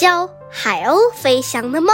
教海鸥飞翔的猫。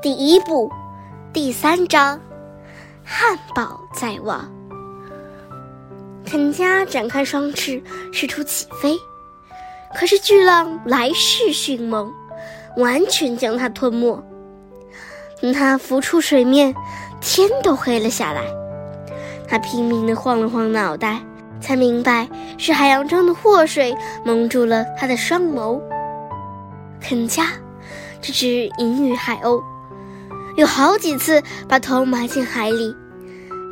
第一部，第三章，汉堡在望。肯加展开双翅，试图起飞，可是巨浪来势迅猛，完全将它吞没。等他浮出水面，天都黑了下来。他拼命地晃了晃脑袋，才明白是海洋中的祸水蒙住了他的双眸。肯加，这只银羽海鸥。有好几次把头埋进海里，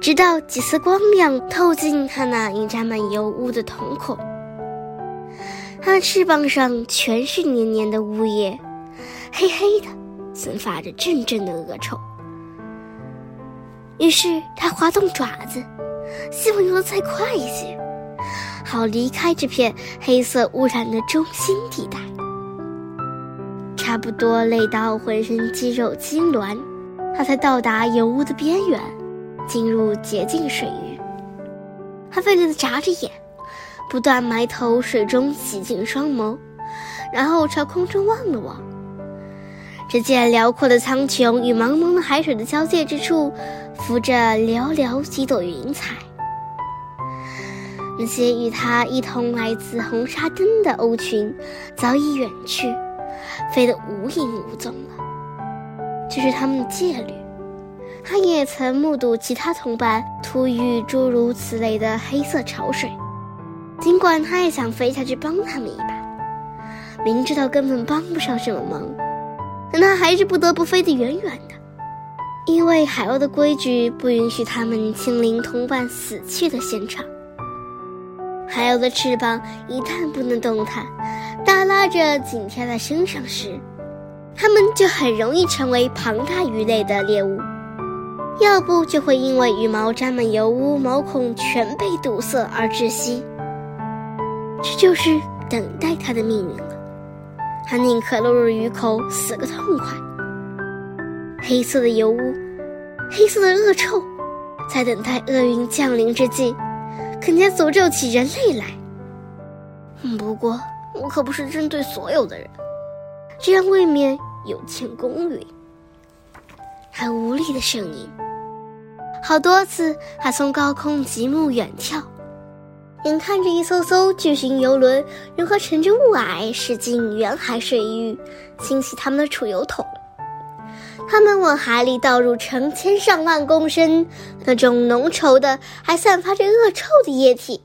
直到几丝光亮透进它那已沾满油污的瞳孔。它的翅膀上全是黏黏的污液，黑黑的，散发着阵阵的恶臭。于是它滑动爪子，希望游得再快一些，好离开这片黑色污染的中心地带。差不多累到浑身肌肉痉挛，他才到达油污的边缘，进入洁净水域。他费力地眨着眼，不断埋头水中洗净双眸，然后朝空中望了望。只见辽阔的苍穹与茫茫的海水的交界之处，浮着寥寥几朵云彩。那些与他一同来自红沙灯的鸥群，早已远去。飞得无影无踪了，这是他们的戒律。他也曾目睹其他同伴突遇诸如此类的黑色潮水，尽管他也想飞下去帮他们一把，明知道根本帮不上什么忙，但他还是不得不飞得远远的，因为海鸥的规矩不允许他们亲临同伴死去的现场。海鸥的翅膀一旦不能动弹。耷拉着紧贴在身上时，它们就很容易成为庞大鱼类的猎物；要不就会因为羽毛沾满油污，毛孔全被堵塞而窒息。这就是等待它的命运了。它宁可落入鱼口死个痛快。黑色的油污，黑色的恶臭，在等待厄运降临之际，肯定诅咒起人类来。不过。我可不是针对所有的人，这样未免有欠公允。很无力的声音，好多次他从高空极目远眺，眼看着一艘艘巨型游轮如何乘着雾霭驶进远海水域，清洗他们的储油桶。他们往海里倒入成千上万公升那种浓稠的、还散发着恶臭的液体。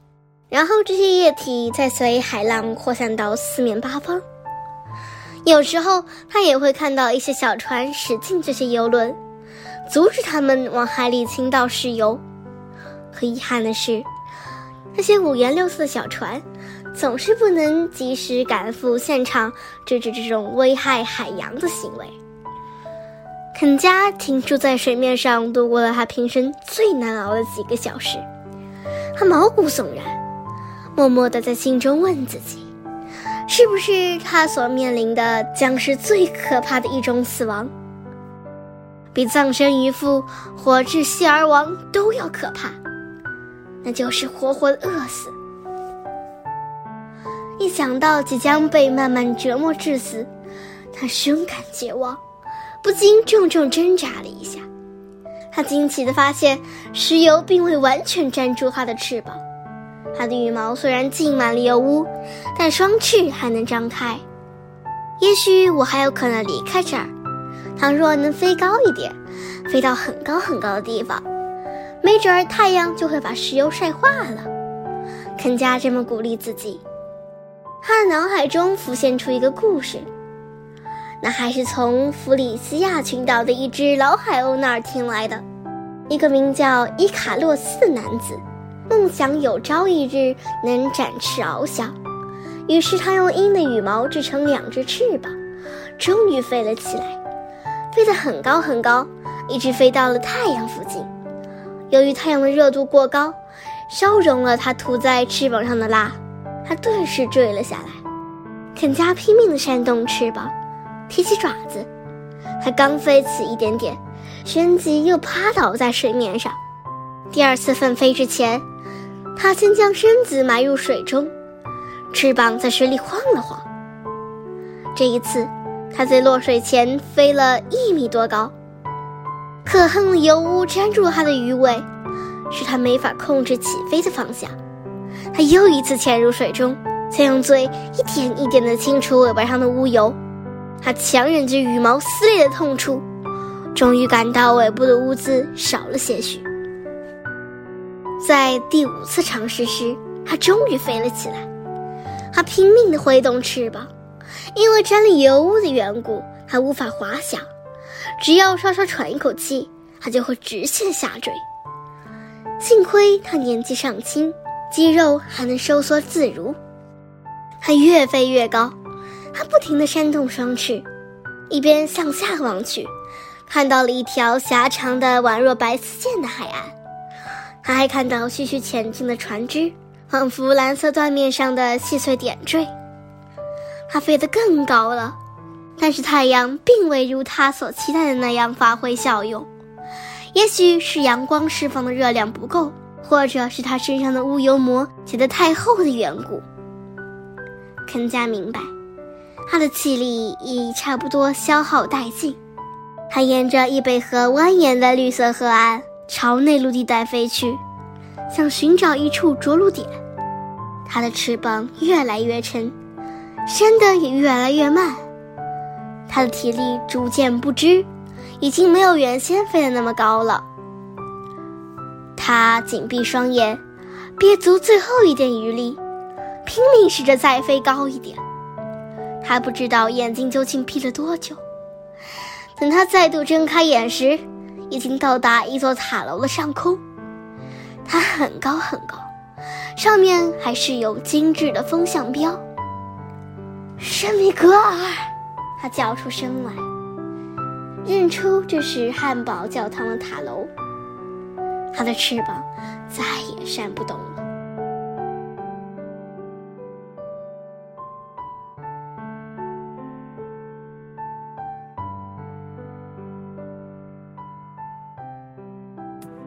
然后这些液体再随海浪扩散到四面八方。有时候他也会看到一些小船驶进这些游轮，阻止他们往海里倾倒石油。可遗憾的是，那些五颜六色的小船总是不能及时赶赴现场，制止这种危害海洋的行为。肯加停住在水面上，度过了他平生最难熬的几个小时，他毛骨悚然。默默地在心中问自己：是不是他所面临的将是最可怕的一种死亡，比葬身鱼腹或窒息而亡都要可怕？那就是活活饿死。一想到即将被慢慢折磨致死，他深感绝望，不禁重重挣扎了一下。他惊奇地发现，石油并未完全粘住他的翅膀。它的羽毛虽然浸满了油污，但双翅还能张开。也许我还有可能离开这儿。倘若能飞高一点，飞到很高很高的地方，没准儿太阳就会把石油晒化了。肯加这么鼓励自己。他的脑海中浮现出一个故事，那还是从弗里斯亚群岛的一只老海鸥那儿听来的，一个名叫伊卡洛斯的男子。梦想有朝一日能展翅翱翔，于是他用鹰的羽毛制成两只翅膀，终于飞了起来，飞得很高很高，一直飞到了太阳附近。由于太阳的热度过高，烧融了它涂在翅膀上的蜡，他顿时坠了下来。肯加拼命地扇动翅膀，提起爪子，它刚飞起一点点，旋即又趴倒在水面上。第二次奋飞之前。它先将身子埋入水中，翅膀在水里晃了晃。这一次，它在落水前飞了一米多高。可恨的油污粘住了它的鱼尾，使它没法控制起飞的方向。它又一次潜入水中，再用嘴一点一点地清除尾巴上的污油。它强忍着羽毛撕裂的痛楚，终于感到尾部的污渍少了些许。在第五次尝试时，它终于飞了起来。它拼命地挥动翅膀，因为沾了油污的缘故，它无法滑翔。只要稍稍喘一口气，它就会直线下坠。幸亏它年纪尚轻，肌肉还能收缩自如。它越飞越高，它不停地扇动双翅，一边向下望去，看到了一条狭长的宛若白丝线的海岸。他还看到徐徐前进的船只，仿佛蓝色缎面上的细碎点缀。它飞得更高了。但是太阳并未如他所期待的那样发挥效用，也许是阳光释放的热量不够，或者是他身上的乌油膜结得太厚的缘故。肯加明白，他的气力已差不多消耗殆尽。他沿着易北河蜿蜒的绿色河岸朝内陆地带飞去，想寻找一处着陆点。他的翅膀越来越沉，升得也越来越慢。他的体力逐渐不支，已经没有原先飞得那么高了。他紧闭双眼，憋足最后一点余力，拼命试着再飞高一点。还不知道眼睛究竟闭了多久。等他再度睁开眼时，已经到达一座塔楼的上空。它很高很高，上面还是有精致的风向标。圣米格尔。他叫出声来，认出这是汉堡教堂的塔楼。他的翅膀再也扇不动了。